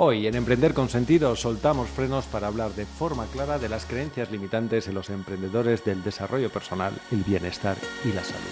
Hoy en Emprender con Sentido soltamos frenos para hablar de forma clara de las creencias limitantes en los emprendedores del desarrollo personal, el bienestar y la salud.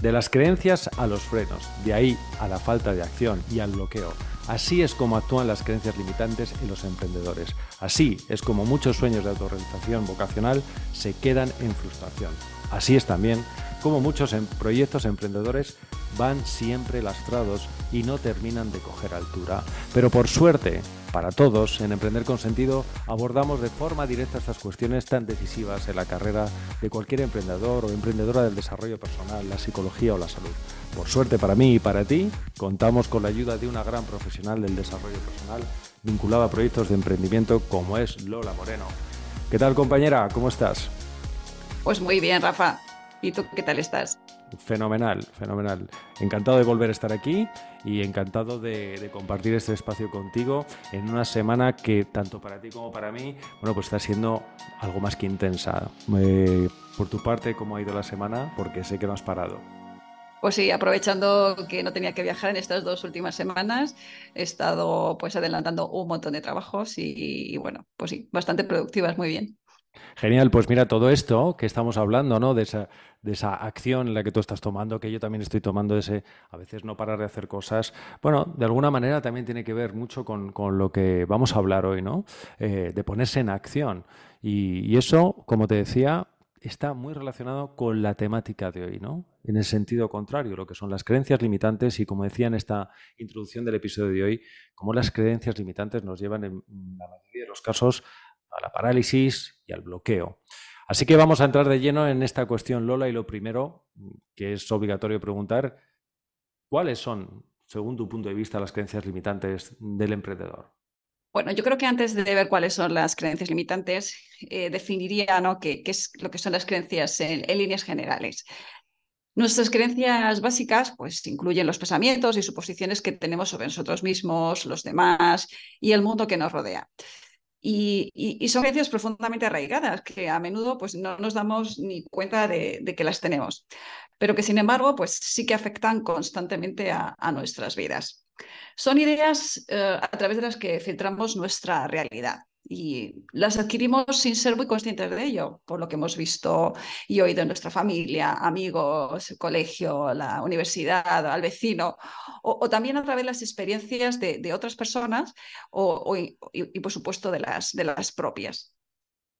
De las creencias a los frenos, de ahí a la falta de acción y al bloqueo. Así es como actúan las creencias limitantes en los emprendedores. Así es como muchos sueños de autorrealización vocacional se quedan en frustración. Así es también como muchos em- proyectos emprendedores van siempre lastrados y no terminan de coger altura. Pero por suerte, para todos, en Emprender con Sentido abordamos de forma directa estas cuestiones tan decisivas en la carrera de cualquier emprendedor o emprendedora del desarrollo personal, la psicología o la salud. Por suerte para mí y para ti, contamos con la ayuda de una gran profesional del desarrollo personal vinculada a proyectos de emprendimiento como es Lola Moreno. ¿Qué tal compañera? ¿Cómo estás? Pues muy bien, Rafa. ¿Y tú qué tal estás? Fenomenal, fenomenal. Encantado de volver a estar aquí y encantado de, de, compartir este espacio contigo en una semana que tanto para ti como para mí, bueno, pues está siendo algo más que intensa. Eh, por tu parte, ¿cómo ha ido la semana? Porque sé que no has parado. Pues sí, aprovechando que no tenía que viajar en estas dos últimas semanas, he estado pues adelantando un montón de trabajos y, y bueno, pues sí, bastante productivas, muy bien. Genial, pues mira, todo esto que estamos hablando, ¿no? De esa, de esa acción en la que tú estás tomando, que yo también estoy tomando, ese a veces no parar de hacer cosas, bueno, de alguna manera también tiene que ver mucho con, con lo que vamos a hablar hoy, ¿no? Eh, de ponerse en acción. Y, y, eso, como te decía, está muy relacionado con la temática de hoy, ¿no? En el sentido contrario, lo que son las creencias limitantes y, como decía en esta introducción del episodio de hoy, cómo las creencias limitantes nos llevan en la mayoría de los casos a la parálisis y al bloqueo. Así que vamos a entrar de lleno en esta cuestión, Lola, y lo primero que es obligatorio preguntar, ¿cuáles son, según tu punto de vista, las creencias limitantes del emprendedor? Bueno, yo creo que antes de ver cuáles son las creencias limitantes, eh, definiría ¿no? qué, qué, es lo que son las creencias en, en líneas generales. Nuestras creencias básicas pues, incluyen los pensamientos y suposiciones que tenemos sobre nosotros mismos, los demás y el mundo que nos rodea. Y, son creencias profundamente arraigadas que a menudo pues, no nos damos ni cuenta de, que las tenemos, pero que sin embargo pues, sí que afectan constantemente a, a nuestras vidas. Son ideas eh, a través de las que filtramos nuestra realidad y las adquirimos sin ser muy conscientes de ello, por lo que hemos visto y oído en nuestra familia, amigos, colegio, la universidad, al vecino, o, o también a través de las experiencias de, de otras personas o, o y, y, por supuesto de las, de las propias.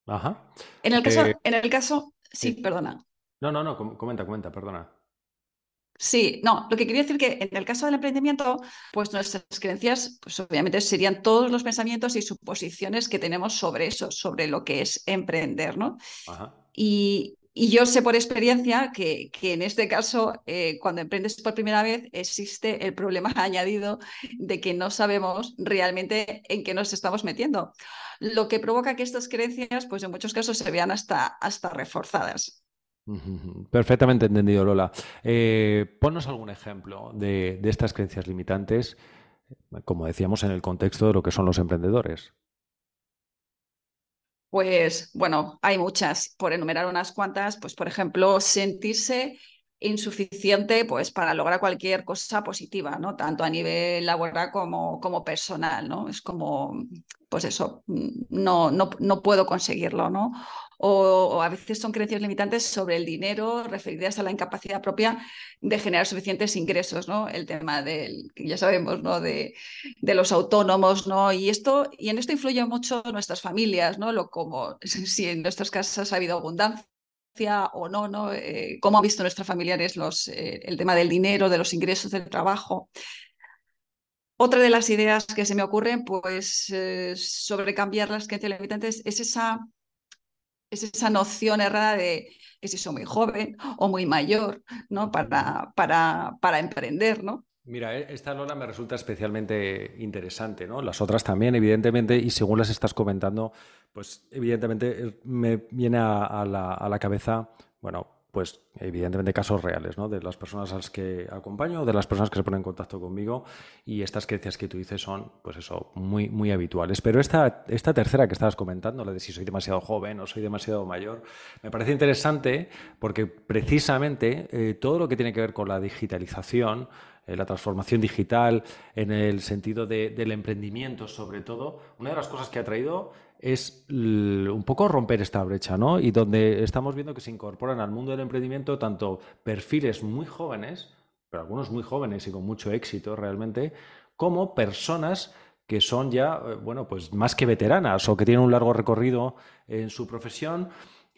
Ajá. En el caso, eh, en el caso sí, sí, perdona. No, no, no, comenta, comenta, perdona. Sí, no, lo que quería decir que en el caso del emprendimiento, pues nuestras creencias, pues obviamente serían todos los pensamientos y suposiciones que tenemos sobre eso, sobre lo que es emprender, ¿no? Ajá. Y, y, yo sé por experiencia que, que en este caso, eh, cuando emprendes por primera vez, existe el problema añadido de que no sabemos realmente en qué nos estamos metiendo, lo que provoca que estas creencias, pues en muchos casos se vean hasta, hasta reforzadas. Perfectamente entendido, Lola. Eh, ponnos algún ejemplo de, de, estas creencias limitantes, como decíamos, en el contexto de lo que son los emprendedores. Pues bueno, hay muchas. Por enumerar unas cuantas, pues por ejemplo, sentirse insuficiente pues para lograr cualquier cosa positiva, ¿no? Tanto a nivel laboral como, como personal, ¿no? Es como, pues eso, no, no, no puedo conseguirlo, ¿no? O, a veces son creencias limitantes sobre el dinero referidas a la incapacidad propia de generar suficientes ingresos, ¿no? El tema del, ya sabemos, ¿no? De, de los autónomos, ¿no? Y esto, y en esto influye mucho nuestras familias, ¿no? Lo como si en nuestras casas ha habido abundancia o no, ¿no? Eh, cómo han visto nuestros familiares los, eh, el tema del dinero, de los ingresos del trabajo. Otra de las ideas que se me ocurren, pues, eh, sobre cambiar las creencias limitantes es esa, es esa noción errada de que si soy muy joven o muy mayor, ¿no? Para, para, para emprender, ¿no? Mira, e, esta Lola me resulta especialmente interesante, ¿no? Las otras también, evidentemente, y según las estás comentando, pues evidentemente eh, me viene a, la, a la cabeza, bueno, pues evidentemente casos reales, ¿no? De las personas a las que acompaño, de las personas que se ponen en contacto conmigo y estas creencias que tú dices son, pues eso, muy, muy habituales. Pero esta, esta tercera que estabas comentando, la de si soy demasiado joven o soy demasiado mayor, me parece interesante porque precisamente eh, todo lo que tiene que ver con la digitalización, eh, la transformación digital, en el sentido del emprendimiento sobre todo, una de las cosas que ha traído es un poco romper esta brecha, ¿no? Y donde estamos viendo que se incorporan al mundo del emprendimiento tanto perfiles muy jóvenes, pero algunos muy jóvenes y con mucho éxito realmente, como personas que son ya, eh, bueno, pues más que veteranas o que tienen un largo recorrido en su profesión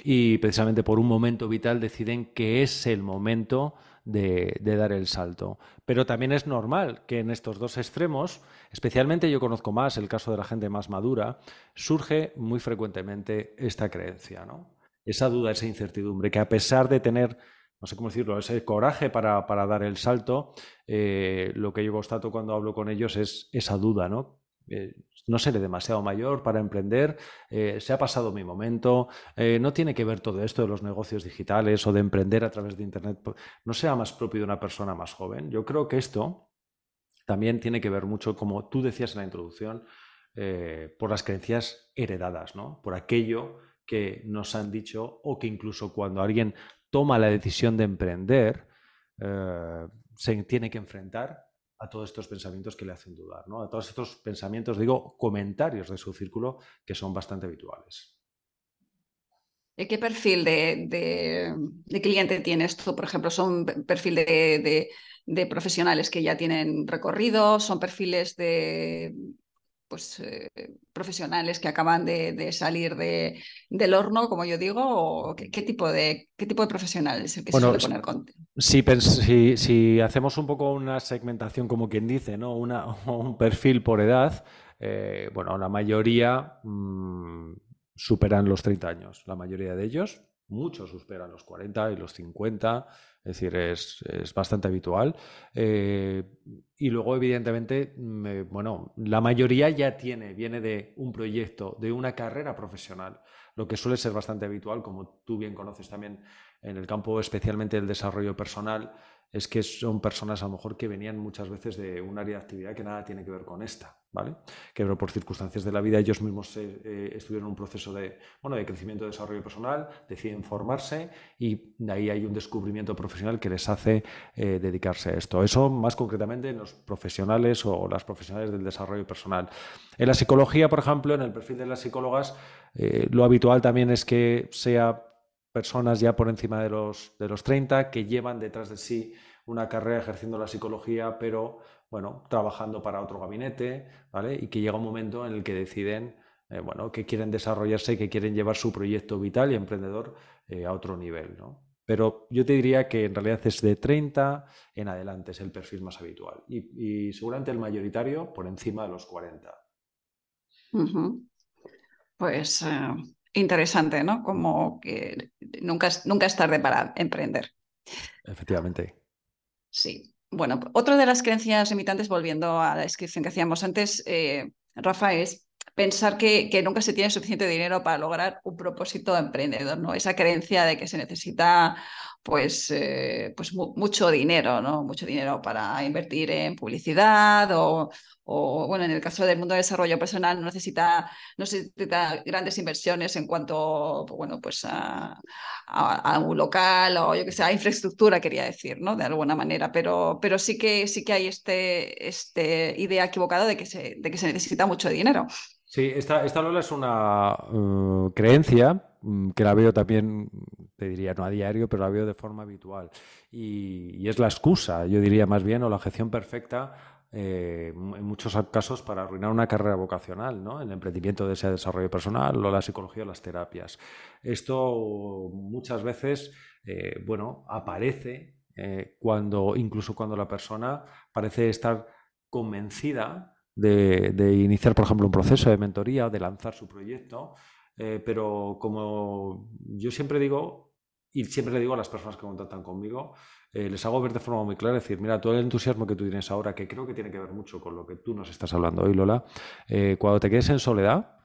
y precisamente por un momento vital deciden que es el momento de, dar el salto. Pero también es normal que en estos dos extremos, especialmente yo conozco más el caso de la gente más madura, surge muy frecuentemente esta creencia, ¿no? Esa duda, esa incertidumbre, que a pesar de tener no sé cómo decirlo, ese coraje para, dar el salto, eh, lo que yo constato cuando hablo con ellos es esa duda, ¿no? Eh, no seré demasiado mayor para emprender, eh, se ha pasado mi momento, eh, no tiene que ver todo esto de los negocios digitales o de emprender a través de Internet, no sea más propio de una persona más joven. Yo creo que esto también tiene que ver mucho, como tú decías en la introducción, por las creencias heredadas, ¿no? por aquello que nos han dicho o que incluso cuando alguien toma la decisión de emprender, se tiene que enfrentar a todos estos pensamientos que le hacen dudar, ¿no? a todos estos pensamientos, digo, comentarios de su círculo que son bastante habituales. ¿Qué perfil de, cliente tienes tú? Por ejemplo, ¿son perfil de, profesionales que ya tienen recorrido? ¿Son perfiles de pues, eh, profesionales que acaban de, salir del horno, como yo digo, o qué, tipo, de, qué tipo de profesional es el que se suele poner con... Si, si, si, hacemos un poco una segmentación, como quien dice, ¿no? Una, un perfil por edad, eh, bueno, la mayoría mm, superan los 30 años, la mayoría de ellos, muchos superan los 40 y los 50, es decir, es, bastante habitual. Eh, y luego, evidentemente, bueno, la mayoría ya tiene, viene de un proyecto, de una carrera profesional, lo que suele ser bastante habitual, como tú bien conoces también en el campo especialmente del desarrollo personal, es que son personas a lo mejor que venían muchas veces de un área de actividad que nada tiene que ver con esta, ¿vale? Que por circunstancias de la vida ellos mismos eh, estuvieron un proceso de, bueno, de crecimiento y desarrollo personal, deciden formarse y de ahí hay un descubrimiento profesional que les hace eh, dedicarse a esto. Eso más concretamente en los profesionales o las profesionales del desarrollo personal. En la psicología, por ejemplo, en el perfil de las psicólogas, eh, lo habitual también es que sea personas ya por encima de los, de los 30 que llevan detrás de sí una carrera ejerciendo la psicología, pero bueno, trabajando para otro gabinete, ¿vale? Y que llega un momento en el que deciden, eh, bueno, que quieren desarrollarse y que quieren llevar su proyecto vital y emprendedor eh, a otro nivel, ¿no? Pero yo te diría que en realidad es de 30 en adelante, es el perfil más habitual. Y, seguramente el mayoritario por encima de los 40. Pues eh, interesante, ¿no? Como que nunca nunca es tarde para emprender. Efectivamente. Sí. Bueno, otra de las creencias limitantes, volviendo a la descripción que hacíamos antes, eh, Rafa, es pensar que, nunca se tiene suficiente dinero para lograr un propósito emprendedor, ¿no? Esa creencia de que se necesita pues, eh, pues mucho dinero, ¿no? Mucho dinero para invertir en publicidad o, o, bueno, en el caso del mundo de desarrollo personal no necesita, no necesita grandes inversiones en cuanto, bueno, pues a, un local o yo que sé, a infraestructura, quería decir, ¿no? De alguna manera, pero, pero sí, que, sí que hay este, este idea equivocada de que, se, de que se necesita mucho dinero. Sí, esta, esta Lola es una uh, creencia mm, que la veo también, te diría, no a diario, pero la veo de forma habitual. Y, es la excusa, yo diría más bien, o la gestión perfecta eh, en muchos casos para arruinar una carrera vocacional, ¿no? El emprendimiento de ese desarrollo personal o la psicología o las terapias. Esto muchas veces, eh, bueno, aparece eh, cuando, incluso cuando la persona parece estar convencida de, iniciar, por ejemplo, un proceso de mentoría, de lanzar su proyecto, pero como yo siempre digo, y siempre le digo a las personas que contactan conmigo, eh, les hago ver de forma muy clara, decir, mira, todo el entusiasmo que tú tienes ahora, que creo que tiene que ver mucho con lo que tú nos estás hablando hoy, Lola, eh, cuando te quedes en soledad,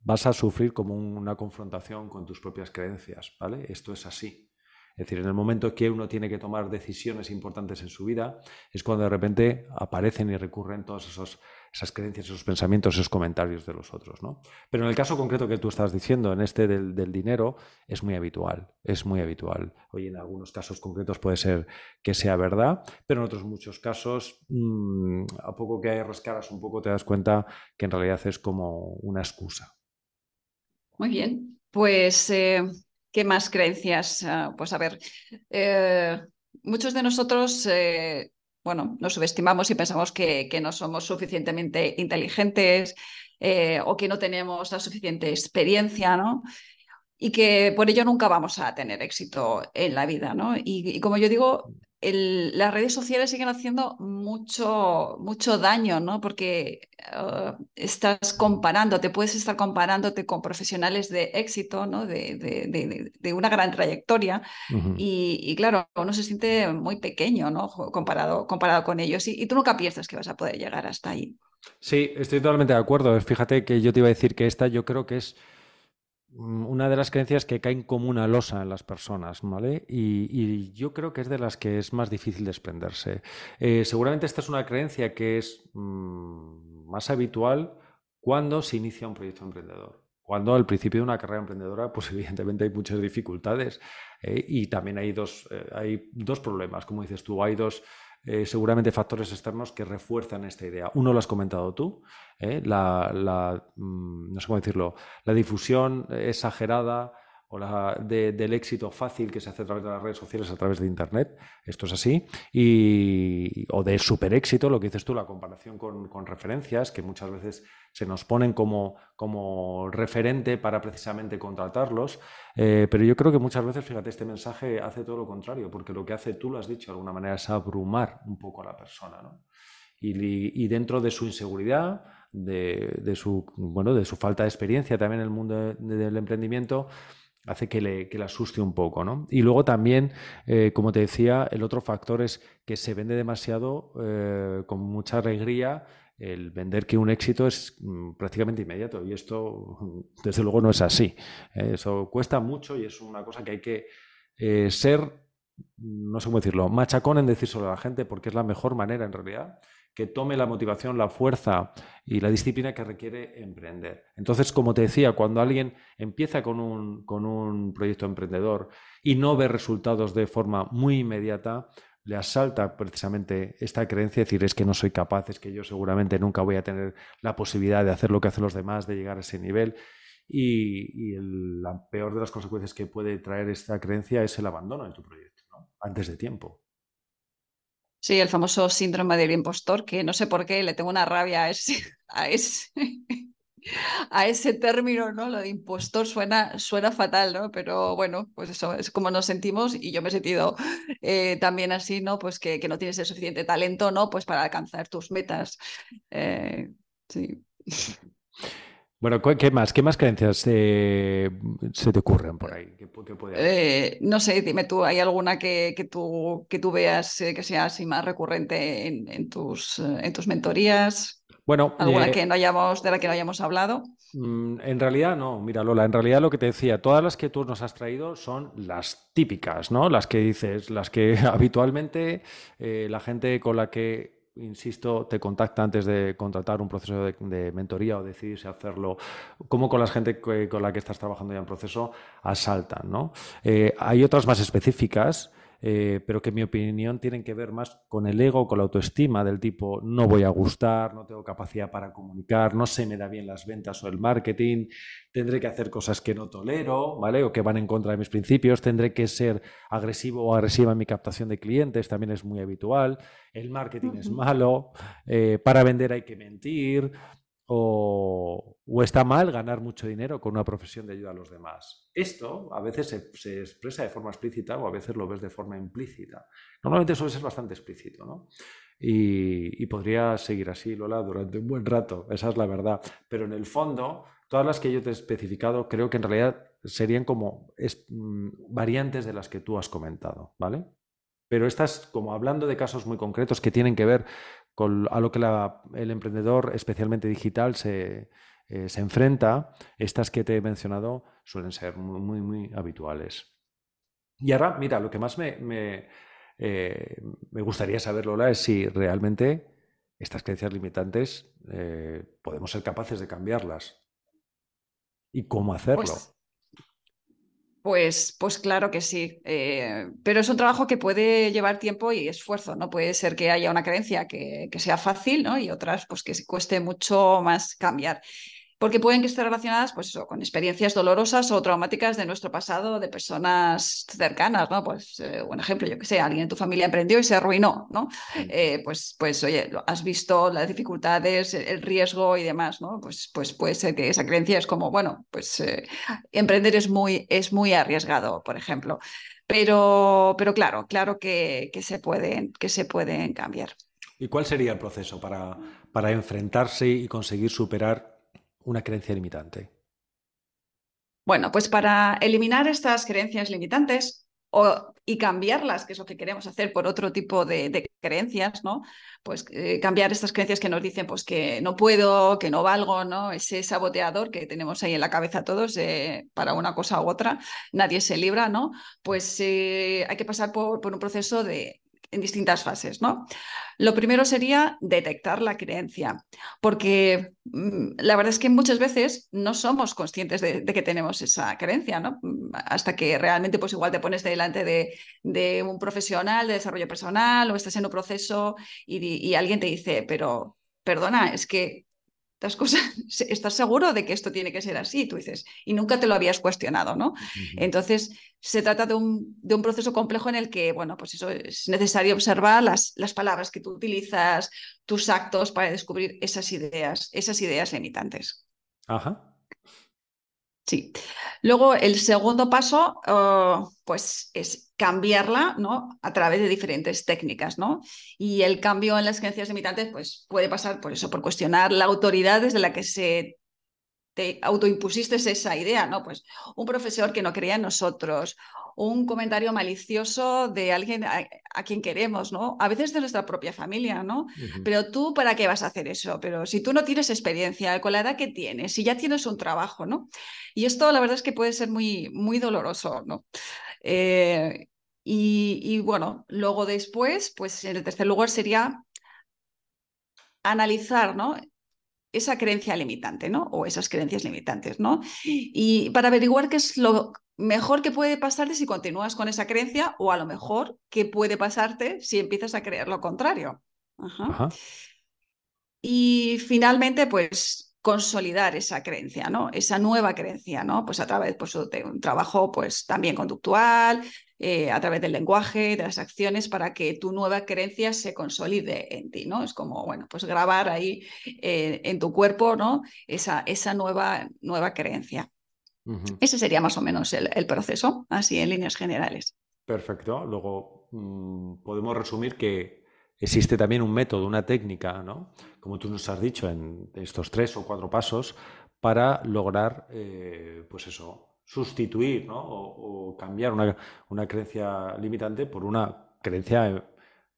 vas a sufrir como una confrontación con tus propias creencias, ¿vale? Esto es así. Es decir, en el momento que uno tiene que tomar decisiones importantes en su vida, es cuando de repente aparecen y recurren todas esas creencias, esos pensamientos, esos comentarios de los otros. ¿no? Pero en el caso concreto que tú estás diciendo, en este del, dinero, es muy habitual, es muy habitual. Hoy en algunos casos concretos puede ser que sea verdad, pero en otros muchos casos, mm, a poco que rascaras un poco, te das cuenta que en realidad es como una excusa. Muy bien, pues eh, ¿Qué más creencias? Ah, pues a ver, eh, muchos de nosotros, eh, bueno, nos subestimamos y pensamos que, no somos suficientemente inteligentes eh, o que no tenemos la suficiente experiencia, ¿no? Y que por ello nunca vamos a tener éxito en la vida, ¿no? y como yo digo, las redes sociales siguen haciendo mucho, mucho daño, ¿no? Porque uh, estás comparando, te puedes estar comparándote con profesionales de éxito, ¿no? De, una gran trayectoria. y, claro, uno se siente muy pequeño, ¿no? Comparado, comparado con ellos. Y, y tú nunca piensas que vas a poder llegar hasta ahí. Sí, estoy totalmente de acuerdo. Fíjate que yo te iba a decir que esta yo creo que es una de las creencias que caen como una losa en las personas, ¿vale? Y, yo creo que es de las que es más difícil desprenderse. Eh, seguramente esta es una creencia que es mm, más habitual cuando se inicia un proyecto emprendedor. Cuando al principio de una carrera emprendedora, pues evidentemente hay muchas dificultades eh, y también hay dos, eh, hay dos problemas, como dices tú, hay dos eh, seguramente factores externos que refuerzan esta idea. Uno lo has comentado tú, ¿eh? la, mm, no sé cómo decirlo, la difusión exagerada o la del éxito fácil que se hace a través de las redes sociales, a través de Internet. Esto es así. Y, o de super éxito, lo que dices tú, la comparación con, referencias, que muchas veces se nos ponen como, como referente para precisamente contratarlos. Eh, pero yo creo que muchas veces, fíjate, este mensaje hace todo lo contrario, porque lo que hace, tú lo has dicho de alguna manera, es abrumar un poco a la persona. Y, dentro de su inseguridad, de, su, bueno, de su falta de experiencia también en el mundo del emprendimiento, hace que le, que asuste un poco. ¿no? Y luego también, eh, como te decía, el otro factor es que se vende demasiado eh, con mucha alegría el vender que un éxito es mm, prácticamente inmediato y esto desde luego no es así. ¿eh? Eso cuesta mucho y es una cosa que hay que ser, no sé cómo decirlo, machacón en decírselo a la gente porque es la mejor manera en realidad que tome la motivación, la fuerza y la disciplina que requiere emprender. Entonces, como te decía, cuando alguien empieza con un, con un proyecto emprendedor y no ve resultados de forma muy inmediata, le asalta precisamente esta creencia de decir es que no soy capaz, es que yo seguramente nunca voy a tener la posibilidad de hacer lo que hacen los demás, de llegar a ese nivel. Y, la peor de las consecuencias que puede traer esta creencia es el abandono de tu proyecto, antes de tiempo. Sí, el famoso síndrome del impostor, que no sé por qué le tengo una rabia a ese, a ese, a ese término, ¿no? Lo de impostor suena, suena fatal, ¿no? Pero bueno, pues eso es como nos sentimos y yo me he sentido eh, también así, ¿no? Pues que, no tienes el suficiente talento, ¿no? Pues para alcanzar tus metas. Eh, sí. Bueno, ¿qué más? ¿Qué más creencias eh, se te ocurren por ahí? Eh, no sé, dime tú, ¿hay alguna que, tú, que tú veas eh, que sea así más recurrente en, tus, en tus mentorías? Bueno, ¿Alguna que no hayamos, de la que no hayamos hablado? Mm, en realidad no, mira Lola, en realidad lo que te decía, todas las que tú nos has traído son las típicas, ¿no? Las que dices, las que habitualmente la gente con la que insisto, te contacta antes de contratar un proceso de, mentoría o decidirse hacerlo, como con la gente con la que estás trabajando ya en proceso, asaltan. ¿no? Eh, hay otras más específicas eh, pero que en mi opinión tienen que ver más con el ego, con la autoestima del tipo no voy a gustar, no tengo capacidad para comunicar, no se me da bien las ventas o el marketing, tendré que hacer cosas que no tolero, ¿vale? O que van en contra de mis principios, tendré que ser agresivo o agresiva en mi captación de clientes, también es muy habitual, el marketing es malo, eh, para vender hay que mentir, o, está mal ganar mucho dinero con una profesión de ayuda a los demás. Esto a veces se, expresa de forma explícita o a veces lo ves de forma implícita. Normalmente suele ser bastante explícito. ¿no? Y, podría seguir así, Lola, durante un buen rato, esa es la verdad. Pero en el fondo, todas las que yo te he especificado, creo que en realidad serían como mm, variantes de las que tú has comentado, ¿vale? Pero estás como hablando de casos muy concretos que tienen que ver con a lo que el emprendedor, especialmente digital, se, eh, se enfrenta, estas que te he mencionado suelen ser muy, muy, habituales. Y ahora, mira, lo que más me, me, eh, gustaría saber, Lola, es si realmente estas creencias limitantes eh, podemos ser capaces de cambiarlas. ¿Y cómo hacerlo? Pues, pues, pues claro que sí, pero es un trabajo que puede llevar tiempo y esfuerzo, ¿no? Puede ser que haya una creencia que, que sea fácil, ¿no? Y otras, pues que cueste mucho más cambiar porque pueden que estén relacionadas pues eso, con experiencias dolorosas o traumáticas de nuestro pasado, de personas cercanas, ¿no? Pues eh, un ejemplo, yo que sé, alguien en tu familia emprendió y se arruinó, ¿no? Eh, pues, pues, oye, has visto las dificultades, el riesgo y demás, ¿no? Pues, pues puede ser que esa creencia es como, bueno, pues eh, emprender es muy, es muy arriesgado, por ejemplo. Pero, pero claro, claro que, que, se pueden, que se pueden cambiar. ¿Y cuál sería el proceso para, para enfrentarse y conseguir superar una creencia limitante? Bueno, pues para eliminar estas creencias limitantes o, y cambiarlas, que es lo que queremos hacer por otro tipo de, creencias, ¿no? Pues eh, cambiar estas creencias que nos dicen pues que no puedo, que no valgo, ¿no? Ese saboteador que tenemos ahí en la cabeza todos para una cosa u otra, nadie se libra, ¿no? Pues eh, hay que pasar por, por un proceso de, en distintas fases, ¿no? Lo primero sería detectar la creencia, porque mm, la verdad es que muchas veces no somos conscientes de, que tenemos esa creencia, ¿no? Hasta que realmente pues igual te pones delante de, un profesional de desarrollo personal o estás en un proceso y alguien te dice, pero perdona, es que cosas, estás seguro de que esto tiene que ser así, tú dices, y nunca te lo habías cuestionado, ¿no? Entonces, se trata de un, de un, proceso complejo en el que, bueno, pues eso es necesario observar las, las palabras que tú utilizas, tus actos para descubrir esas ideas, esas ideas limitantes. Ajá. Sí. Luego, el segundo paso, oh, pues es cambiarla, ¿no? A través de diferentes técnicas, ¿no? Y el cambio en las creencias limitantes, pues puede pasar por eso, por cuestionar la autoridad desde la que se te autoimpusiste esa idea, ¿no? Pues un profesor que no creía en nosotros, un comentario malicioso de alguien a, quien queremos, ¿no? A veces de nuestra propia familia, ¿no? Pero tú, ¿para qué vas a hacer eso? Pero si tú no tienes experiencia, con la edad que tienes, si ya tienes un trabajo, ¿no? Y esto, la verdad es que puede ser muy, muy doloroso, ¿no? Eh, y, y, bueno, luego después, pues en el tercer lugar sería analizar, ¿no? Esa creencia limitante, ¿no? O esas creencias limitantes, ¿no? Y para averiguar qué es lo mejor que puede pasarte si continúas con esa creencia o a lo mejor qué puede pasarte si empiezas a creer lo contrario. Y finalmente, pues consolidar esa creencia, ¿no? Esa nueva creencia, ¿no? Pues a través pues, de un trabajo pues también conductual, eh, a través del lenguaje, de las acciones, para que tu nueva creencia se consolide en ti, ¿no? Es como, bueno, pues grabar ahí eh, en tu cuerpo, ¿no? Esa, esa nueva, nueva creencia. Ese sería más o menos el, proceso, así en líneas generales. Perfecto. Luego mm, podemos resumir que existe también un método, una técnica, ¿no? Como tú nos has dicho, en estos tres o cuatro pasos para lograr, eh, pues eso, sustituir o, cambiar una, creencia limitante por una creencia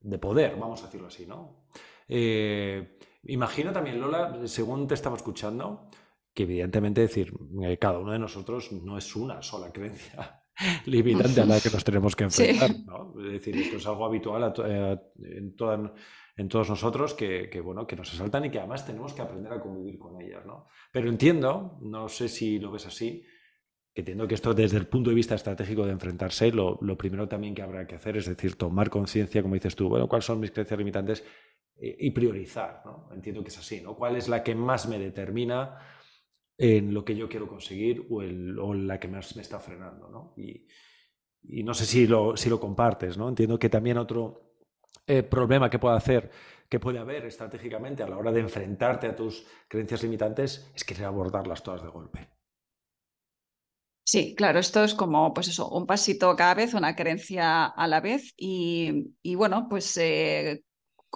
de poder, vamos a decirlo así, ¿no? Eh, imagino también, Lola, según te estaba escuchando, que evidentemente decir, eh, cada uno de nosotros no es una sola creencia limitante a la que nos tenemos que enfrentar. Es decir, esto es algo habitual eh, en, en, todos nosotros que, bueno, que nos asaltan y que además tenemos que aprender a convivir con ellas. ¿no? Pero entiendo, no sé si lo ves así, que entiendo que esto desde el punto de vista estratégico de enfrentarse, lo, lo primero también que habrá que hacer es decir, tomar conciencia, como dices tú, bueno, cuáles son mis creencias limitantes eh, y priorizar. ¿no? Entiendo que es así, ¿no? ¿Cuál es la que más me determina? en lo que yo quiero conseguir o, la que más me está frenando. ¿no? Y, y, no sé si lo, si lo compartes. ¿no? Entiendo que también otro eh, problema que puede hacer, que puede haber estratégicamente a la hora de enfrentarte a tus creencias limitantes es querer abordarlas todas de golpe. Sí, claro, esto es como, pues eso, un pasito cada vez, una creencia a la vez y, y bueno, pues eh,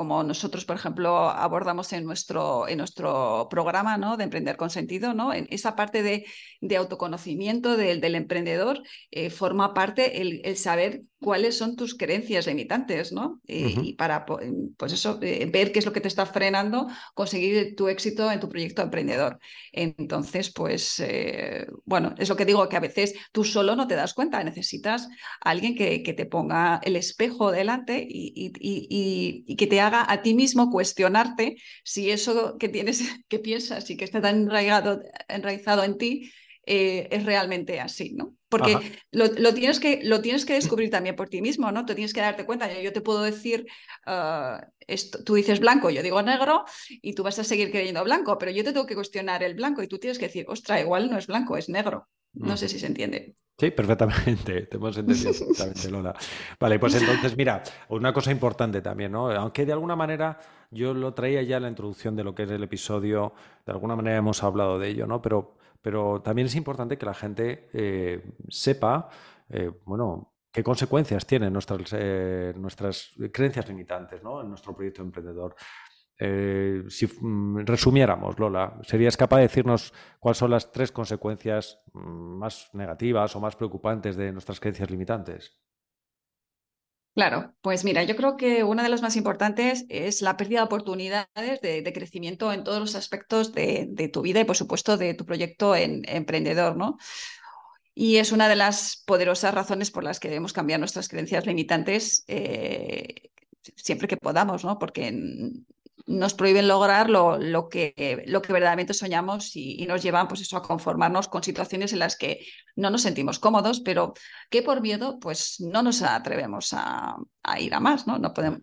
como nosotros, por ejemplo, abordamos en nuestro, en nuestro programa ¿no? de Emprender con Sentido, ¿no? En esa parte de, de autoconocimiento del, del emprendedor eh, forma parte el, el, saber cuáles son tus creencias limitantes, ¿no? Eh, uh -huh. Y para, pues eso, eh, ver qué es lo que te está frenando, conseguir tu éxito en tu proyecto emprendedor. Entonces, pues, eh, bueno, es lo que digo, que a veces tú solo no te das cuenta, necesitas a alguien que, que te ponga el espejo delante y, y, y, y, que te haga a ti mismo cuestionarte si eso que tienes, que piensas y que está tan enraizado, enraizado en ti eh, es realmente así, ¿no? Porque lo, lo, tienes que, lo tienes que descubrir también por ti mismo, ¿no? Tú tienes que darte cuenta. Yo, yo te puedo decir, uh, esto, tú dices blanco, yo digo negro, y tú vas a seguir creyendo blanco, pero yo te tengo que cuestionar el blanco y tú tienes que decir, ostra, igual no es blanco, es negro. No -huh. sé si se entiende. Sí, perfectamente, te hemos entendido perfectamente, Lola. Vale, pues entonces, mira, una cosa importante también, ¿no? Aunque de alguna manera yo lo traía ya en la introducción de lo que es el episodio, de alguna manera hemos hablado de ello, ¿no? Pero pero también es importante que la gente eh, sepa, eh, bueno, qué consecuencias tienen nuestras, eh, nuestras creencias limitantes ¿no? en nuestro proyecto emprendedor. Eh, si mm, resumiéramos, Lola, ¿serías capaz de decirnos cuáles son las tres consecuencias mm, más negativas o más preocupantes de nuestras creencias limitantes? Claro, pues mira, yo creo que una de las más importantes es la pérdida de oportunidades de, crecimiento en todos los aspectos de, tu vida y, por supuesto, de tu proyecto en, emprendedor, ¿no? Y es una de las poderosas razones por las que debemos cambiar nuestras creencias limitantes eh, siempre que podamos, ¿no? Porque nos prohíben lograr lo, lo, que, lo que verdaderamente soñamos y, nos llevan pues eso, a conformarnos con situaciones en las que no nos sentimos cómodos, pero que por miedo pues no nos atrevemos a, a ir a más, ¿no? No podemos.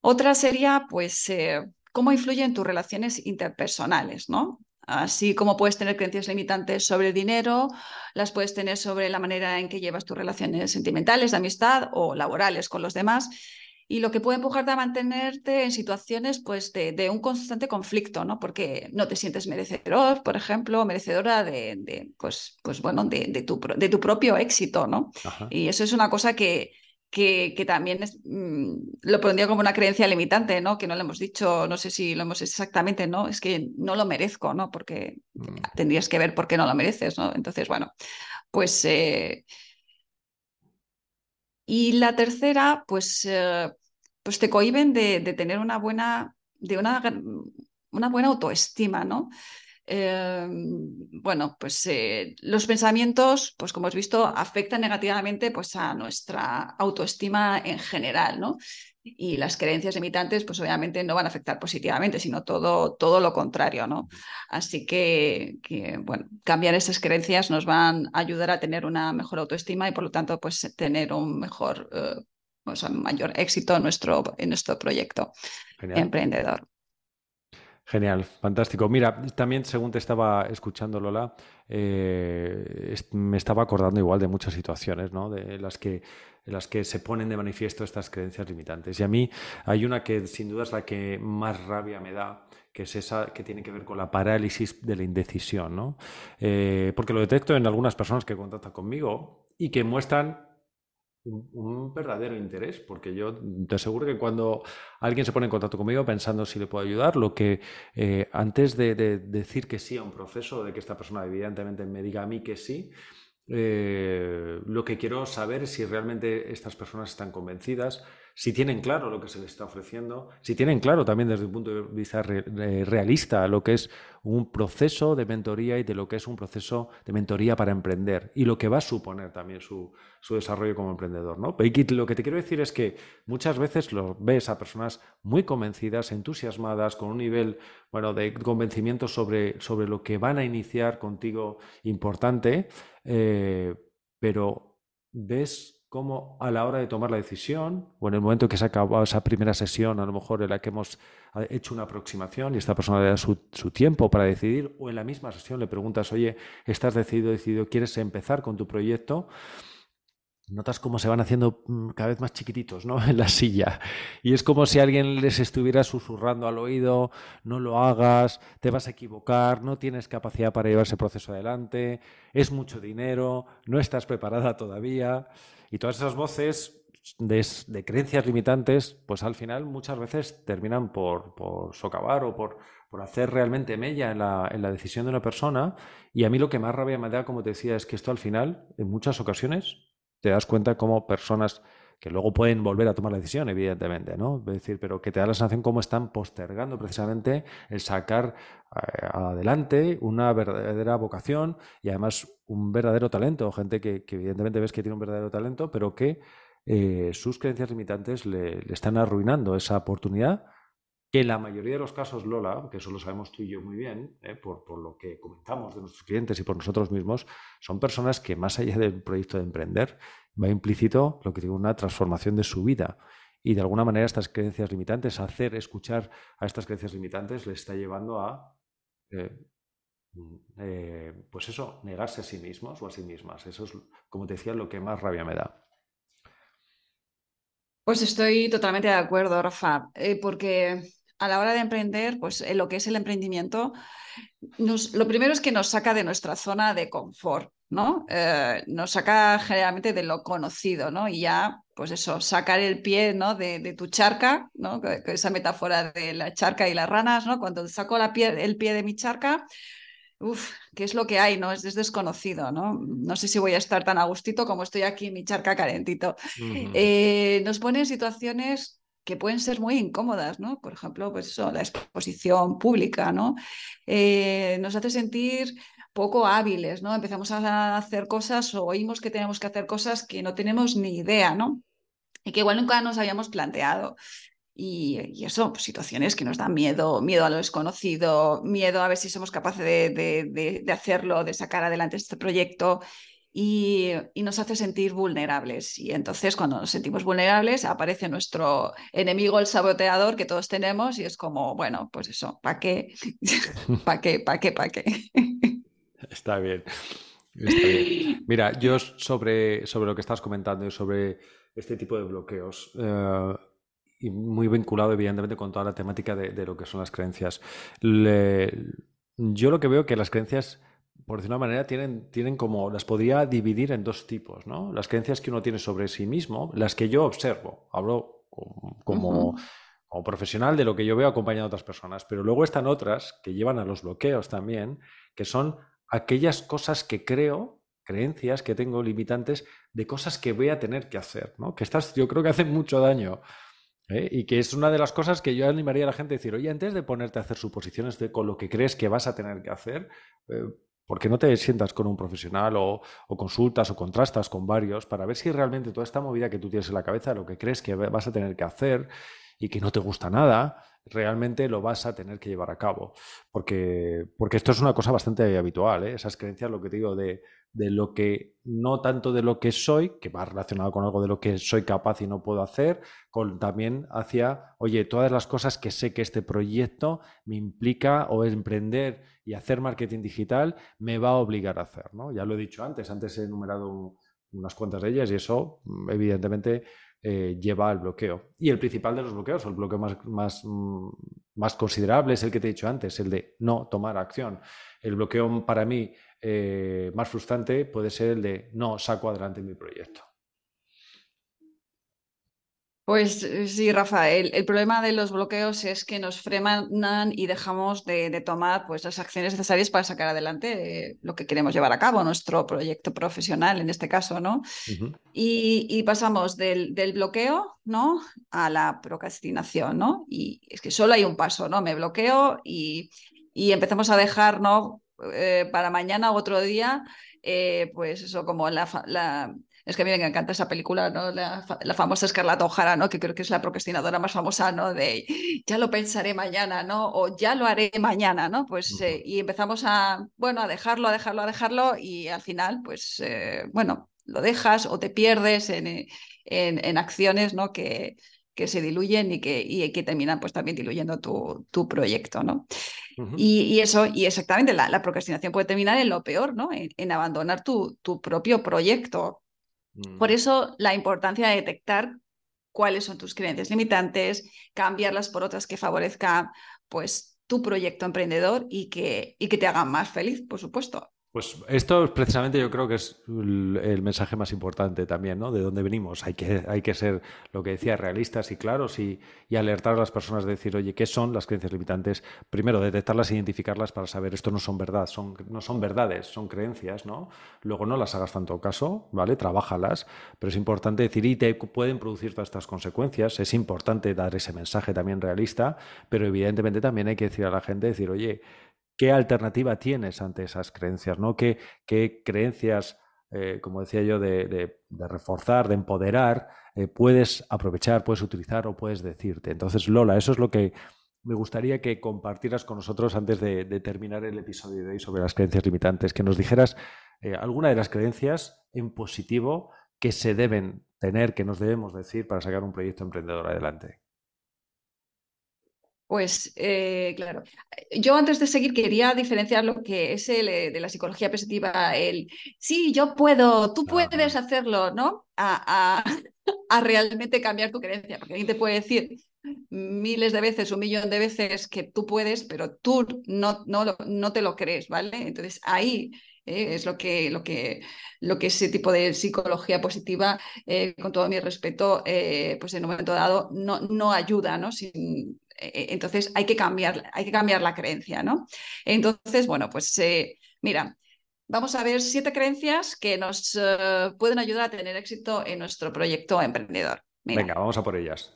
Otra sería pues eh, cómo influyen tus relaciones interpersonales, ¿no? Así como puedes tener creencias limitantes sobre el dinero, las puedes tener sobre la manera en que llevas tus relaciones sentimentales, de amistad o laborales con los demás y lo que puede empujarte a mantenerte en situaciones pues, de, de, un constante conflicto, ¿no? Porque no te sientes merecedor, por ejemplo, merecedora de, de pues, pues, bueno, de, de, tu, de tu propio éxito, ¿no? Ajá. Y eso es una cosa que, que, que también es, mmm, lo pondría como una creencia limitante, ¿no? Que no lo hemos dicho, no sé si lo hemos exactamente, ¿no? Es que no lo merezco, ¿no? Porque mm. tendrías que ver por qué no lo mereces, ¿no? Entonces, bueno, pues... Eh, y la tercera, pues, eh, pues te cohiben de, tener una buena, de una, una buena autoestima, ¿no? Eh, bueno, pues eh, los pensamientos, pues como has visto, afectan negativamente pues, a nuestra autoestima en general, ¿no? Y las creencias limitantes, pues obviamente no van a afectar positivamente, sino todo, todo lo contrario, ¿no? Así que, que, bueno, cambiar esas creencias nos van a ayudar a tener una mejor autoestima y por lo tanto, pues tener un mejor, eh, o sea, mayor éxito en nuestro, en nuestro proyecto Genial. emprendedor. Genial, fantástico. Mira, también según te estaba escuchando, Lola, eh, me estaba acordando igual de muchas situaciones, ¿no? De las que, las que se ponen de manifiesto estas creencias limitantes. Y a mí hay una que sin duda es la que más rabia me da, que es esa que tiene que ver con la parálisis de la indecisión, ¿no? Eh, porque lo detecto en algunas personas que contactan conmigo y que muestran un, verdadero interés, porque yo te aseguro que cuando alguien se pone en contacto conmigo pensando si le puedo ayudar, lo que eh, antes de, de, decir que sí a un proceso, de que esta persona evidentemente me diga a mí que sí, eh, lo que quiero saber es si realmente estas personas están convencidas, si tienen claro lo que se les está ofreciendo, si tienen claro también desde un punto de vista re, realista lo que es un proceso de mentoría y de lo que es un proceso de mentoría para emprender y lo que va a suponer también su, su desarrollo como emprendedor. ¿no? Lo que te quiero decir es que muchas veces lo ves a personas muy convencidas, entusiasmadas, con un nivel bueno, de convencimiento sobre, sobre lo que van a iniciar contigo importante, eh, pero ves cómo a la hora de tomar la decisión o en el momento que se ha acabado esa primera sesión, a lo mejor en la que hemos hecho una aproximación y esta persona le da su, su, tiempo para decidir, o en la misma sesión le preguntas, oye, ¿estás decidido, decidido, quieres empezar con tu proyecto? Notas cómo se van haciendo mm, cada vez más chiquititos, ¿no? En la silla. Y es como si alguien les estuviera susurrando al oído, no lo hagas, te vas a equivocar, no tienes capacidad para llevar ese proceso adelante, es mucho dinero, no estás preparada todavía. Y todas esas voces de, creencias limitantes, pues al final muchas veces terminan por, socavar o por, hacer realmente mella en la, en la, decisión de una persona. Y a mí lo que más rabia me da, como te decía, es que esto al final, en muchas ocasiones, te das cuenta como personas que luego pueden volver a tomar la decisión, evidentemente, ¿no? Es decir, pero que te da la sensación cómo están postergando precisamente el sacar eh, adelante una verdadera vocación y además un verdadero talento, gente que, evidentemente ves que tiene un verdadero talento, pero que eh, sus creencias limitantes le, están arruinando esa oportunidad que en la mayoría de los casos, Lola, que eso lo sabemos tú y yo muy bien, eh, por, por, lo que comentamos de nuestros clientes y por nosotros mismos, son personas que más allá del proyecto de emprender, va implícito lo que digo, una transformación de su vida. Y de alguna manera estas creencias limitantes, hacer escuchar a estas creencias limitantes, le está llevando a, eh, eh, pues eso, negarse a sí mismos o a sí mismas. Eso es, como te decía, lo que más rabia me da. Pues estoy totalmente de acuerdo, Rafa, porque a la hora de emprender, pues lo que es el emprendimiento, lo primero es que nos saca de nuestra zona de confort. ¿no? Eh, nos saca generalmente de lo conocido, ¿no? Y ya, pues eso, sacar el pie, ¿no? De, tu charca, ¿no? Esa metáfora de la charca y las ranas, ¿no? Cuando saco la pie, el pie de mi charca, uff, ¿qué es lo que hay, no? Es, desconocido, ¿no? No sé si voy a estar tan a gustito como estoy aquí en mi charca calentito. Eh, nos pone en situaciones que pueden ser muy incómodas, ¿no? Por ejemplo, pues eso, la exposición pública, ¿no? Eh, nos hace sentir poco hábiles, ¿no? Empezamos a hacer cosas o oímos que tenemos que hacer cosas que no tenemos ni idea, ¿no? Y que igual nunca nos habíamos planteado. Y, eso, pues, situaciones que nos dan miedo, miedo a lo desconocido, miedo a ver si somos capaces de, hacerlo, de sacar adelante este proyecto. Y, nos hace sentir vulnerables. Y entonces cuando nos sentimos vulnerables aparece nuestro enemigo, el saboteador que todos tenemos y es como, bueno, pues eso, ¿para qué? ¿Para qué? ¿Para qué? ¿Para qué? Está bien. Mira, yo sobre, sobre lo que estás comentando y sobre este tipo de bloqueos, eh, y muy vinculado evidentemente con toda la temática de, lo que son las creencias, yo lo que veo que las creencias, por decir una manera, tienen, tienen como, las podría dividir en dos tipos, ¿no? Las creencias que uno tiene sobre sí mismo, las que yo observo, hablo como... como profesional de lo que yo veo acompañado a otras personas, pero luego están otras que llevan a los bloqueos también, que son aquellas cosas que creo, creencias que tengo limitantes de cosas que voy a tener que hacer, ¿no? Que estas yo creo que hacen mucho daño. ¿eh? Y que es una de las cosas que yo animaría a la gente a decir, oye, antes de ponerte a hacer suposiciones de con lo que crees que vas a tener que hacer, eh, ¿por qué no te sientas con un profesional o, o, consultas o contrastas con varios para ver si realmente toda esta movida que tú tienes en la cabeza, lo que crees que vas a tener que hacer y que no te gusta nada, realmente lo vas a tener que llevar a cabo. Porque, porque esto es una cosa bastante habitual, ¿eh? esas creencias, lo que te digo, de, de, lo que, no tanto de lo que soy, que va relacionado con algo de lo que soy capaz y no puedo hacer, con también hacia, oye, todas las cosas que sé que este proyecto me implica o emprender y hacer marketing digital me va a obligar a hacer. ¿no? Ya lo he dicho antes, antes he enumerado unas cuantas de ellas y eso, evidentemente, eh, lleva al bloqueo. Y el principal de los bloqueos, o el bloqueo más, más, mm, más, considerable, es el que te he dicho antes, el de no tomar acción. El bloqueo para mí eh, más frustrante puede ser el de no saco adelante mi proyecto. Pues eh, sí, Rafael, el problema de los bloqueos es que nos frenan y dejamos de, tomar pues, las acciones necesarias para sacar adelante eh, lo que queremos llevar a cabo, nuestro proyecto profesional en este caso, ¿no? y, pasamos del, bloqueo, ¿no? A la procrastinación, ¿no? Y es que solo hay un paso, ¿no? Me bloqueo y, empezamos a dejar, ¿no? Eh, para mañana u otro día, pues eso, como la, la es que a mí me encanta esa película, ¿no? La, famosa Escarlata O'Hara, ¿no? Que creo que es la procrastinadora más famosa, ¿no? De ya lo pensaré mañana, ¿no? O ya lo haré mañana, ¿no? Pues eh, y empezamos a, bueno, a dejarlo, a dejarlo, a dejarlo y al final, pues, eh, bueno, lo dejas o te pierdes en, en, en acciones, ¿no? Que, que se diluyen y que, y que terminan pues también diluyendo tu, tu proyecto, ¿no? y, eso, y exactamente, la, la, procrastinación puede terminar en lo peor, ¿no? En, en abandonar tu, tu, propio proyecto, por mm. eso la importancia de detectar cuáles son tus creencias limitantes, cambiarlas por otras que favorezcan pues tu proyecto emprendedor y que, y que te hagan más feliz, por supuesto. Pues esto precisamente yo creo que es el mensaje más importante también, ¿no? De dónde venimos. Hay que, hay que ser, lo que decía, realistas y claros y, alertar a las personas de decir, oye, ¿qué son las creencias limitantes? Primero, detectarlas e identificarlas para saber esto no son verdad, son, no son verdades, son creencias, ¿no? Luego no las hagas tanto caso, ¿vale? Trabájalas, pero es importante decir, y te pueden producir todas estas consecuencias. Es importante dar ese mensaje también realista, pero evidentemente también hay que decir a la gente, decir, oye, ¿Qué alternativa tienes ante esas creencias? ¿no? ¿Qué, creencias, eh, como decía yo, de, reforzar, de empoderar, eh, puedes aprovechar, puedes utilizar o puedes decirte? Entonces, Lola, eso es lo que me gustaría que compartieras con nosotros antes de, terminar el episodio de hoy sobre las creencias limitantes, que nos dijeras eh, alguna de las creencias en positivo que se deben tener, que nos debemos decir para sacar un proyecto emprendedor adelante. Pues eh, claro, yo antes de seguir quería diferenciar lo que es el eh, de la psicología positiva, el sí, yo puedo, tú puedes hacerlo, ¿no? A, a, realmente cambiar tu creencia, porque alguien te puede decir miles de veces, un millón de veces que tú puedes, pero tú no, no, no te lo crees, ¿vale? Entonces ahí eh, es lo que, lo, que, lo que ese tipo de psicología positiva, con todo mi respeto, pues en un momento dado no, no ayuda, ¿no? Sin, entonces hay que cambiar, hay que cambiar la creencia, ¿no? Entonces, bueno, pues eh, mira, vamos a ver siete creencias que nos eh, pueden ayudar a tener éxito en nuestro proyecto emprendedor. Venga, vamos a por ellas.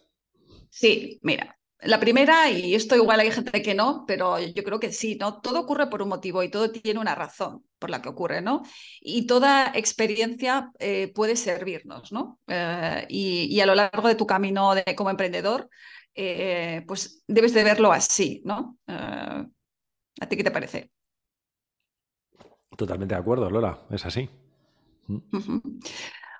Sí, mira, la primera, y esto igual hay gente que no, pero yo creo que sí, ¿no? Todo ocurre por un motivo y todo tiene una razón por la que ocurre, ¿no? Y toda experiencia puede servirnos, ¿no? y, y, a lo largo de tu camino de, como emprendedor, eh, pues debes de verlo así, ¿no? Eh, ¿A ti qué te parece? Totalmente de acuerdo, Lola, es así.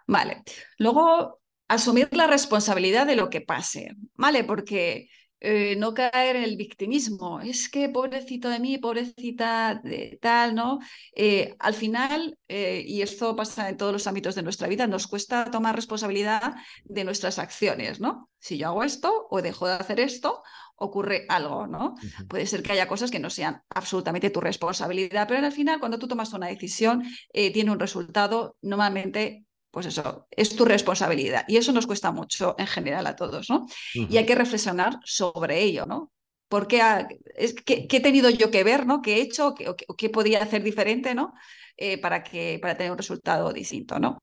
Vale. Luego, asumir la responsabilidad de lo que pase, ¿vale? Porque eh, no caer en el victimismo. Es que pobrecito de mí, pobrecita de tal, ¿no? Eh, al final, eh, y esto pasa en todos los ámbitos de nuestra vida, nos cuesta tomar responsabilidad de nuestras acciones, ¿no? Si yo hago esto o dejo de hacer esto, ocurre algo, ¿no? Puede ser que haya cosas que no sean absolutamente tu responsabilidad, pero al final, cuando tú tomas una decisión, tiene un resultado normalmente pues eso, es tu responsabilidad. Y eso nos cuesta mucho en general a todos, ¿no? Y hay que reflexionar sobre ello, ¿no? ¿Por qué, es, ¿qué, he tenido yo que ver, ¿no? ¿Qué he hecho? ¿Qué, qué podía hacer diferente, ¿no? Eh, para, que, para tener un resultado distinto, ¿no?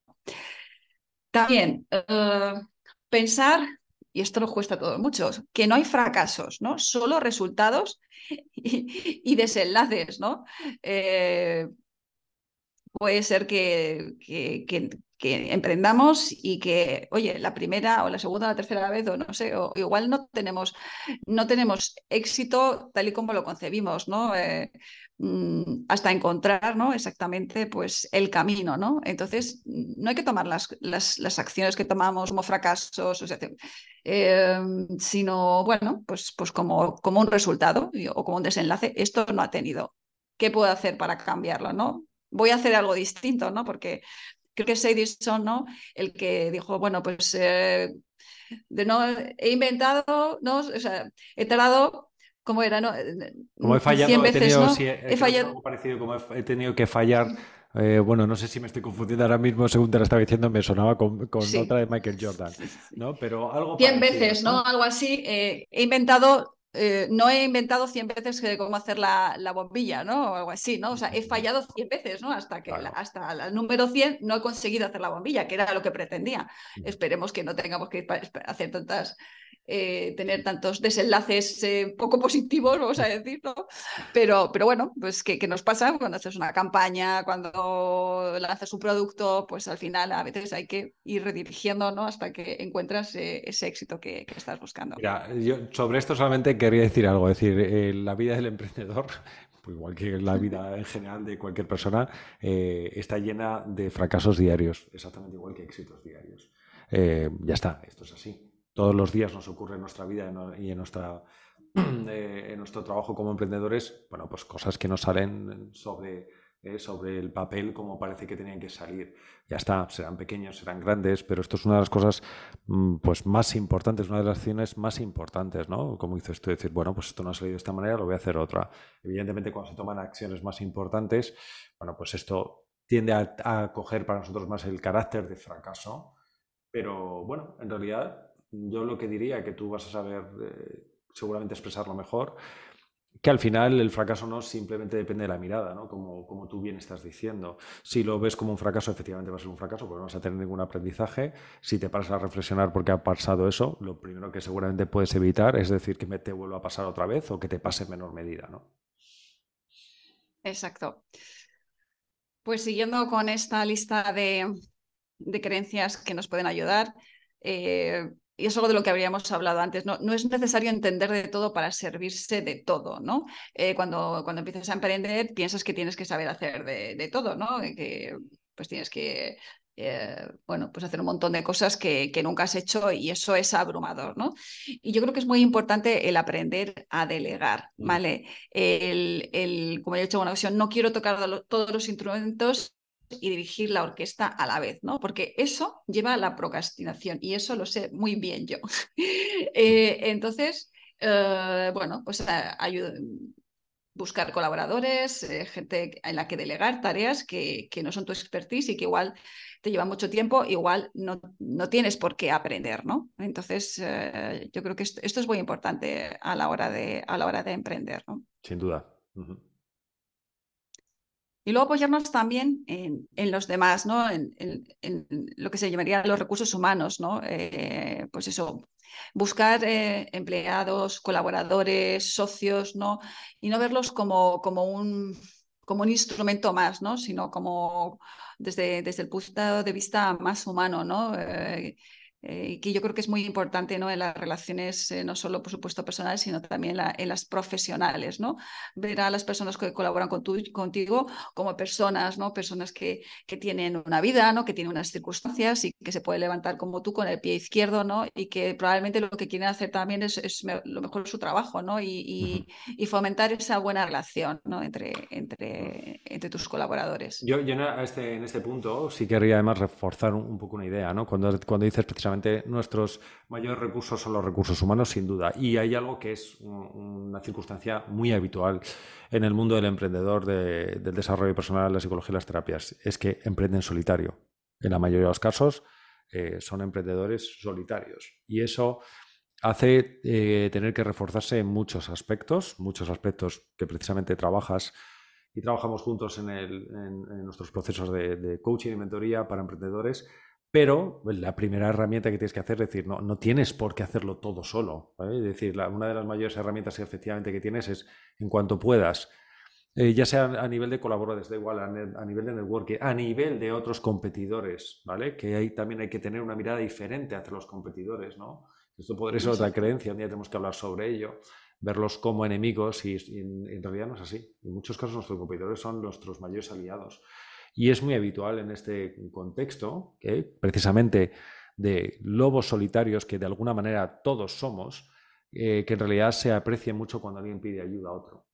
También, eh, pensar, y esto nos cuesta a todos mucho, que no hay fracasos, ¿no? Solo resultados y, desenlaces, ¿no? Eh, puede ser que, que, que emprendamos y que, oye, la primera o la segunda o la tercera vez, o no sé, o igual no tenemos, no tenemos éxito tal y como lo concebimos, ¿no? Eh, mm, hasta encontrar, ¿no? Exactamente, pues, el camino, ¿no? Entonces, no hay que tomar las, las, acciones que tomamos como fracasos, o eh, sino, bueno, pues, pues como, como un resultado o como un desenlace. Esto no ha tenido. ¿Qué puedo hacer para cambiarlo, no? Voy a hacer algo distinto, ¿no? Porque creo que es Edison, ¿no? El que dijo, bueno, pues eh, de no, he inventado, ¿no? O sea, he tardado, ¿cómo era? No? Como he fallado, 100 veces, he tenido, ¿no? he, fallado. Algo parecido, como he, tenido que fallar. Eh, bueno, no sé si me estoy confundiendo ahora mismo, según te lo estaba diciendo, me sonaba con, con otra de Michael Jordan, ¿no? Pero algo 100 veces, ¿no? Algo así. Eh, he inventado eh, no he inventado 100 veces cómo hacer la, bombilla, ¿no? O algo así, ¿no? O sea, he fallado 100 veces, ¿no? Hasta que hasta el número 100 no he conseguido hacer la bombilla, que era lo que pretendía. Esperemos que no tengamos que hacer tantas eh, tener tantos desenlaces eh, poco positivos, vamos a decir, Pero, pero bueno, pues que, nos pasa cuando haces una campaña, cuando lanzas un producto, pues al final a veces hay que ir redirigiendo, ¿no? Hasta que encuentras eh, ese éxito que, estás buscando. Mira, yo sobre esto solamente quería decir algo, es decir, la vida del emprendedor pues igual que la vida en general de cualquier persona, está llena de fracasos diarios, exactamente igual que éxitos diarios. ya está, esto es así todos los días nos ocurre en nuestra vida y en, nuestra, eh, en nuestro trabajo como emprendedores, bueno, pues cosas que nos salen sobre, eh, sobre el papel como parece que tenían que salir. Ya está, serán pequeños, serán grandes, pero esto es una de las cosas mm, pues, más importantes, una de las acciones más importantes, ¿no? Como dices tú, decir, bueno, pues esto no ha salido de esta manera, lo voy a hacer otra. Evidentemente, cuando se toman acciones más importantes, bueno, pues esto tiende a, coger para nosotros más el carácter de fracaso, pero bueno, en realidad yo lo que diría que tú vas a saber eh, seguramente expresarlo mejor, que al final el fracaso no simplemente depende de la mirada, ¿no? Como, como, tú bien estás diciendo. Si lo ves como un fracaso, efectivamente va a ser un fracaso, porque no vas a tener ningún aprendizaje. Si te paras a reflexionar por qué ha pasado eso, lo primero que seguramente puedes evitar es decir que te vuelva a pasar otra vez o que te pase en menor medida, ¿no? Exacto. Pues siguiendo con esta lista de, creencias que nos pueden ayudar, eh, y es algo de lo que habríamos hablado antes, no, no es necesario entender de todo para servirse de todo, ¿no? Eh, cuando, cuando empiezas a emprender piensas que tienes que saber hacer de, todo, ¿no? Que pues tienes que, eh, bueno, pues hacer un montón de cosas que, que, nunca has hecho y eso es abrumador, ¿no? Y yo creo que es muy importante el aprender a delegar, mm. ¿vale? El, el, como he dicho en una ocasión, no quiero tocar todos los instrumentos y dirigir la orquesta a la vez, ¿no? Porque eso lleva a la procrastinación y eso lo sé muy bien yo. Eh, entonces, eh, bueno, pues buscar colaboradores, eh, gente en la que delegar tareas que, que, no son tu expertise y que igual te lleva mucho tiempo, igual no, no tienes por qué aprender, ¿no? Entonces, yo creo que esto, es muy importante a la hora de, a la hora de emprender, ¿no? Sin duda. Y luego apoyarnos también en, los demás, ¿no? En, lo que se llamaría los recursos humanos, ¿no? Eh, pues eso, buscar eh, empleados, colaboradores, socios, ¿no? Y no verlos como, como, un, como un instrumento más, ¿no? Sino como desde, desde el punto de vista más humano, ¿no? Eh, eh, que yo creo que es muy importante ¿no? en las relaciones, eh, no solo por supuesto personales, sino también en las profesionales, ¿no? Ver a las personas que colaboran con contigo como personas, ¿no? Personas que, que, tienen una vida, ¿no? Que tienen unas circunstancias y que se puede levantar como tú con el pie izquierdo, ¿no? Y que probablemente lo que quieren hacer también es, es lo mejor su trabajo, ¿no? Y, y, fomentar esa buena relación, ¿no? Entre, entre, entre tus colaboradores. Yo, yo en, este, en este punto sí querría además reforzar un, poco una idea, ¿no? Cuando, cuando dices precisamente nuestros mayores recursos son los recursos humanos, sin duda. Y hay algo que es una circunstancia muy habitual en el mundo del emprendedor, del desarrollo personal, la psicología y las terapias, es que emprenden solitario. En la mayoría de los casos eh, son emprendedores solitarios. Y eso hace eh, tener que reforzarse en muchos aspectos, muchos aspectos que precisamente trabajas y trabajamos juntos en, nuestros procesos de, de, coaching y mentoría para emprendedores, pero pues, la primera herramienta que tienes que hacer es decir, no, no tienes por qué hacerlo todo solo. Es decir, una de las mayores herramientas efectivamente que tienes es en cuanto puedas, eh, ya sea a nivel de colaboradores, da igual, a, nivel de networking, a nivel de otros competidores, ¿vale? Que ahí también hay que tener una mirada diferente hacia los competidores, ¿no? Esto podría ser otra creencia, un día tenemos que hablar sobre ello, verlos como enemigos y, en realidad no es así. En muchos casos nuestros competidores son nuestros mayores aliados. Y es muy habitual en este contexto, precisamente de lobos solitarios, que de alguna manera todos somos, eh, que en realidad se aprecie mucho cuando alguien pide ayuda a otro.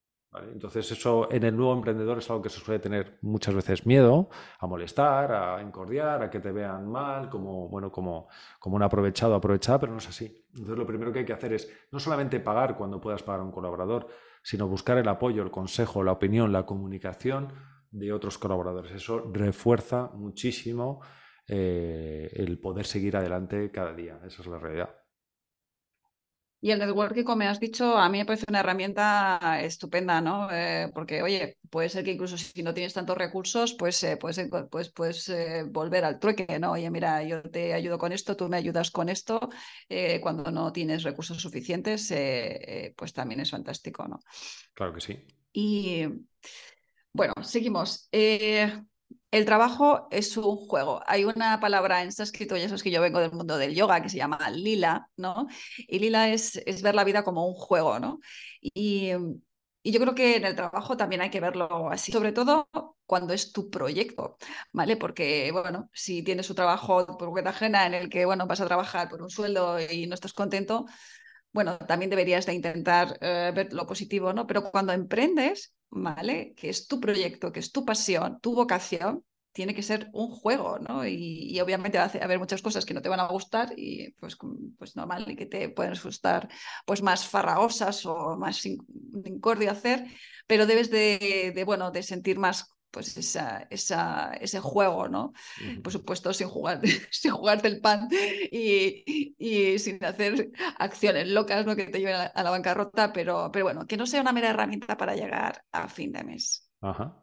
Entonces eso en el nuevo emprendedor es algo que se suele tener muchas veces miedo a molestar, a encordiar, a que te vean mal, como, bueno, como, como un aprovechado aprovechada, pero no es así. Entonces lo primero que hay que hacer es no solamente pagar cuando puedas pagar a un colaborador, sino buscar el apoyo, el consejo, la opinión, la comunicación de otros colaboradores. Eso refuerza muchísimo eh, el poder seguir adelante cada día. Esa es la realidad. Y el networking, como me has dicho, a mí me parece una herramienta estupenda, ¿no? Eh, porque, oye, puede ser que incluso si no tienes tantos recursos, pues eh, puedes, pues, pues volver al trueque, ¿no? Oye, mira, yo te ayudo con esto, tú me ayudas con esto. cuando no tienes recursos suficientes, pues también es fantástico, ¿no? Claro que sí. Y bueno, seguimos. Eh, el trabajo es un juego. Hay una palabra en sánscrito, ya sabes que yo vengo del mundo del yoga, que se llama lila, ¿no? Y lila es, es ver la vida como un juego, ¿no? Y, yo creo que en el trabajo también hay que verlo así, sobre todo cuando es tu proyecto, ¿vale? Porque, bueno, si tienes un trabajo por cuenta ajena en el que, bueno, vas a trabajar por un sueldo y no estás contento, bueno, también deberías de intentar eh, ver lo positivo, ¿no? Pero cuando emprendes, ¿vale? Que es tu proyecto, que es tu pasión, tu vocación, tiene que ser un juego, ¿no? Y, obviamente va a haber muchas cosas que no te van a gustar y pues, pues normal, y que te pueden gustar pues más farragosas o más incordio hacer, pero debes de, bueno, de sentir más pues esa, esa, ese juego, ¿no? Por supuesto, sin, jugar, sin jugarte el pan y, y, sin hacer acciones locas ¿no? que te lleven a la bancarrota, pero, pero bueno, que no sea una mera herramienta para llegar a fin de mes. Ajá.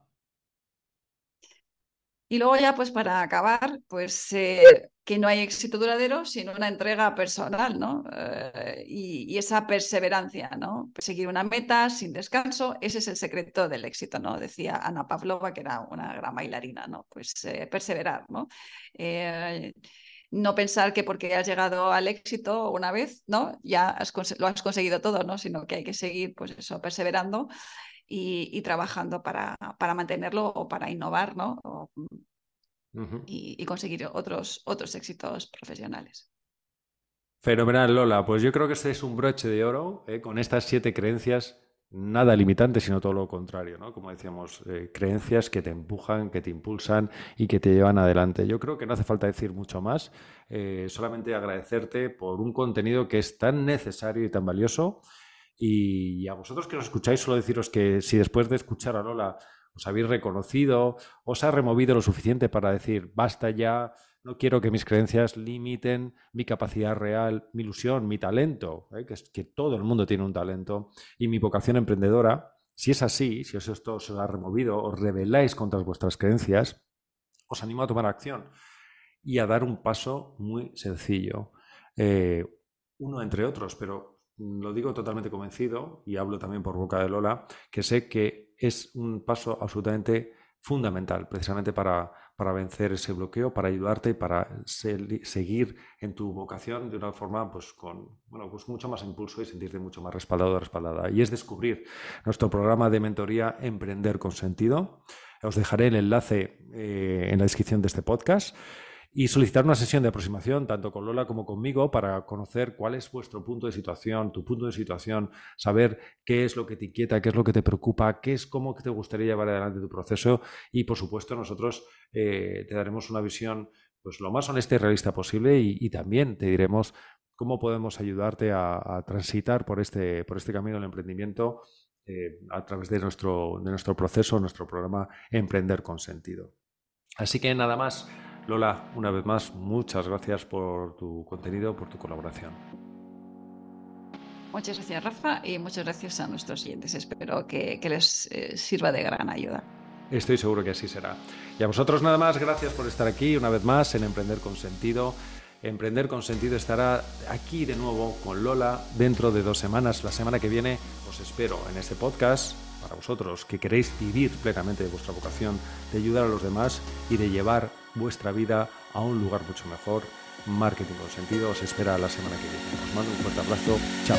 Y luego ya, pues para acabar, pues eh, que no hay éxito duradero, sino una entrega personal, ¿no? Eh, y, esa perseverancia, ¿no? Seguir una meta sin descanso, ese es el secreto del éxito, ¿no? Decía Ana Pavlova, que era una gran bailarina, ¿no? Pues eh, perseverar, ¿no? no pensar que porque has llegado al éxito una vez, ¿no? Ya lo has conseguido todo, ¿no? Sino que hay que seguir, pues eso, perseverando y, trabajando para, para, mantenerlo o para innovar, ¿no? Y, conseguir otros, otros éxitos profesionales. Fenomenal, Lola. Pues yo creo que este es un broche de oro ¿eh? con estas siete creencias nada limitantes, sino todo lo contrario, ¿no? Como decíamos, eh, creencias que te empujan, que te impulsan y que te llevan adelante. Yo creo que no hace falta decir mucho más, eh, solamente agradecerte por un contenido que es tan necesario y tan valioso y a vosotros que nos escucháis, solo deciros que si después de escuchar a Lola os habéis reconocido, os ha removido lo suficiente para decir, basta ya, no quiero que mis creencias limiten mi capacidad real, mi ilusión, mi talento, ¿eh? que, que todo el mundo tiene un talento, y mi vocación emprendedora. Si es así, si esto os ha removido, os rebeláis contra vuestras creencias, os animo a tomar acción y a dar un paso muy sencillo. Eh, uno entre otros, pero lo digo totalmente convencido, y hablo también por boca de Lola, que sé que es un paso absolutamente fundamental, precisamente para, para vencer ese bloqueo, para ayudarte y para seguir en tu vocación de una forma pues, con bueno, pues mucho más impulso y sentirte mucho más respaldado o respaldada. Y es descubrir nuestro programa de mentoría Emprender con Sentido. Os dejaré el enlace eh, en la descripción de este podcast y solicitar una sesión de aproximación tanto con Lola como conmigo para conocer cuál es vuestro punto de situación, tu punto de situación, saber qué es lo que te inquieta, qué es lo que te preocupa, qué es cómo te gustaría llevar adelante tu proceso y por supuesto nosotros eh, te daremos una visión pues lo más honesta y realista posible y, también te diremos cómo podemos ayudarte a, transitar por este, por este camino del emprendimiento eh, a través de nuestro, de nuestro proceso, nuestro programa Emprender con Sentido. Así que nada más. Lola, una vez más, muchas gracias por tu contenido, por tu colaboración. Muchas gracias, Rafa, y muchas gracias a nuestros oyentes. Espero que, les eh, sirva de gran ayuda. Estoy seguro que así será. Y a vosotros nada más, gracias por estar aquí una vez más en Emprender con Sentido. Emprender con Sentido estará aquí de nuevo con Lola dentro de dos semanas. La semana que viene os espero en este podcast para vosotros que queréis vivir plenamente de vuestra vocación, de ayudar a los demás y de llevar vuestra vida a un lugar mucho mejor. Marketing con sentido os espera la semana que viene. Os mando un fuerte abrazo. Chao.